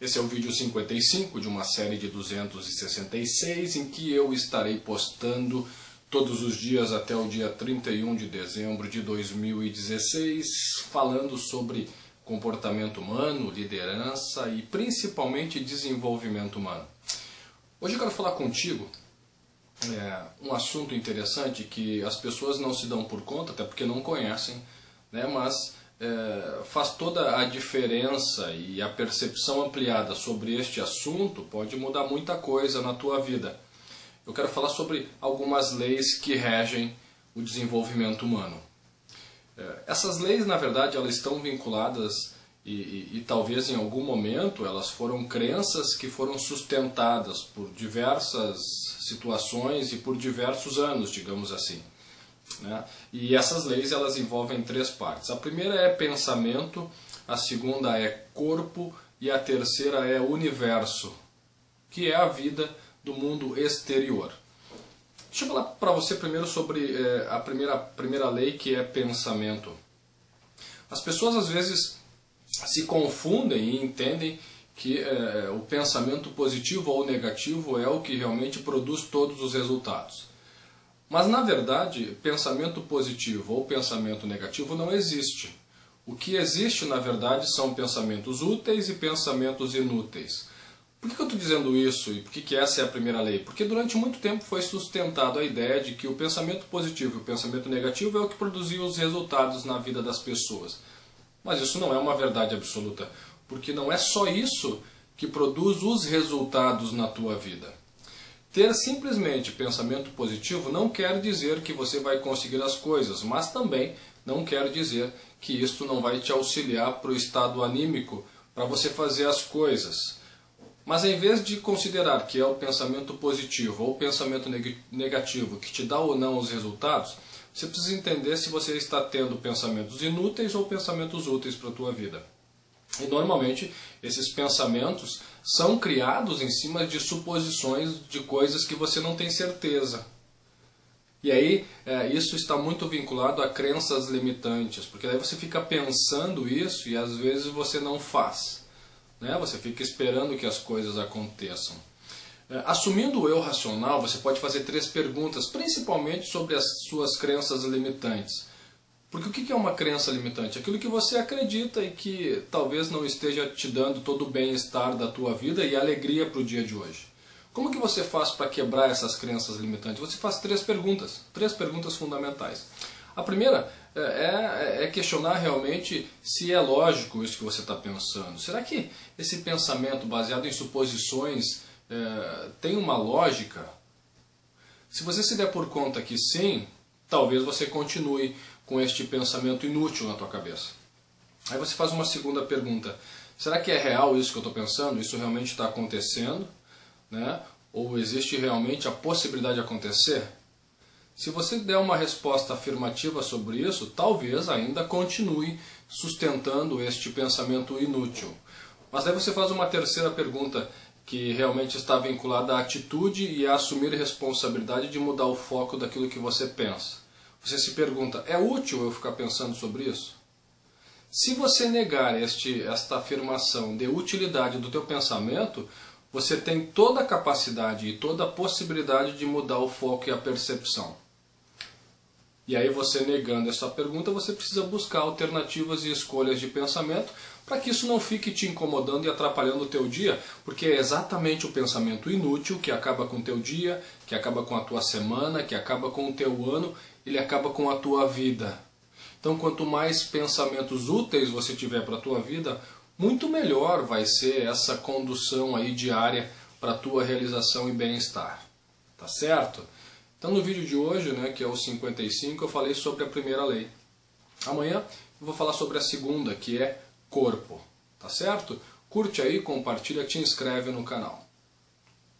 Esse é o vídeo 55 de uma série de 266 em que eu estarei postando todos os dias até o dia 31 de dezembro de 2016, falando sobre comportamento humano, liderança e principalmente desenvolvimento humano. Hoje eu quero falar contigo é, um assunto interessante que as pessoas não se dão por conta, até porque não conhecem, né, mas é, faz toda a diferença e a percepção ampliada sobre este assunto pode mudar muita coisa na tua vida. Eu quero falar sobre algumas leis que regem o desenvolvimento humano. É, essas leis, na verdade, elas estão vinculadas e, e, e, talvez em algum momento elas foram crenças que foram sustentadas por diversas situações e por diversos anos, digamos assim. Né? E essas leis elas envolvem três partes. A primeira é pensamento, a segunda é corpo e a terceira é universo, que é a vida do mundo exterior. Deixa eu falar para você primeiro sobre é, a primeira, primeira lei que é pensamento. As pessoas às vezes se confundem e entendem que é, o pensamento positivo ou negativo é o que realmente produz todos os resultados. Mas na verdade, pensamento positivo ou pensamento negativo não existe. O que existe na verdade são pensamentos úteis e pensamentos inúteis. Por que eu estou dizendo isso e por que, essa é a primeira lei? Porque durante muito tempo foi sustentado a ideia de que o pensamento positivo e o pensamento negativo é o que produzia os resultados na vida das pessoas. Mas isso não é uma verdade absoluta, porque não é só isso que produz os resultados na tua vida. Ter simplesmente pensamento positivo não quer dizer que você vai conseguir as coisas, mas também não quer dizer que isto não vai te auxiliar para o estado anímico para você fazer as coisas. Mas em vez de considerar que é o pensamento positivo ou o pensamento negativo que te dá ou não os resultados, você precisa entender se você está tendo pensamentos inúteis ou pensamentos úteis para a tua vida. E normalmente esses pensamentos são criados em cima de suposições de coisas que você não tem certeza. E aí é, isso está muito vinculado a crenças limitantes, porque daí você fica pensando isso e às vezes você não faz. Né? Você fica esperando que as coisas aconteçam. É, assumindo o eu racional, você pode fazer três perguntas, principalmente sobre as suas crenças limitantes. Porque o que é uma crença limitante? Aquilo que você acredita e que talvez não esteja te dando todo o bem-estar da tua vida e alegria para o dia de hoje. Como que você faz para quebrar essas crenças limitantes? Você faz três perguntas, três perguntas fundamentais. A primeira é, é, é questionar realmente se é lógico isso que você está pensando. Será que esse pensamento baseado em suposições é, tem uma lógica? Se você se der por conta que sim, talvez você continue com este pensamento inútil na tua cabeça. Aí você faz uma segunda pergunta: será que é real isso que eu estou pensando? Isso realmente está acontecendo? Né? Ou existe realmente a possibilidade de acontecer? Se você der uma resposta afirmativa sobre isso, talvez ainda continue sustentando este pensamento inútil. Mas aí você faz uma terceira pergunta que realmente está vinculada à atitude e a assumir responsabilidade de mudar o foco daquilo que você pensa. Você se pergunta, é útil eu ficar pensando sobre isso? Se você negar este, esta afirmação de utilidade do teu pensamento, você tem toda a capacidade e toda a possibilidade de mudar o foco e a percepção. E aí você negando essa pergunta, você precisa buscar alternativas e escolhas de pensamento para que isso não fique te incomodando e atrapalhando o teu dia, porque é exatamente o pensamento inútil que acaba com o teu dia, que acaba com a tua semana, que acaba com o teu ano, ele acaba com a tua vida. Então, quanto mais pensamentos úteis você tiver para a tua vida, muito melhor vai ser essa condução aí diária para a tua realização e bem-estar. Tá certo? Então no vídeo de hoje, né, que é o 55, eu falei sobre a primeira lei. Amanhã eu vou falar sobre a segunda, que é corpo. Tá certo? Curte aí, compartilha, te inscreve no canal.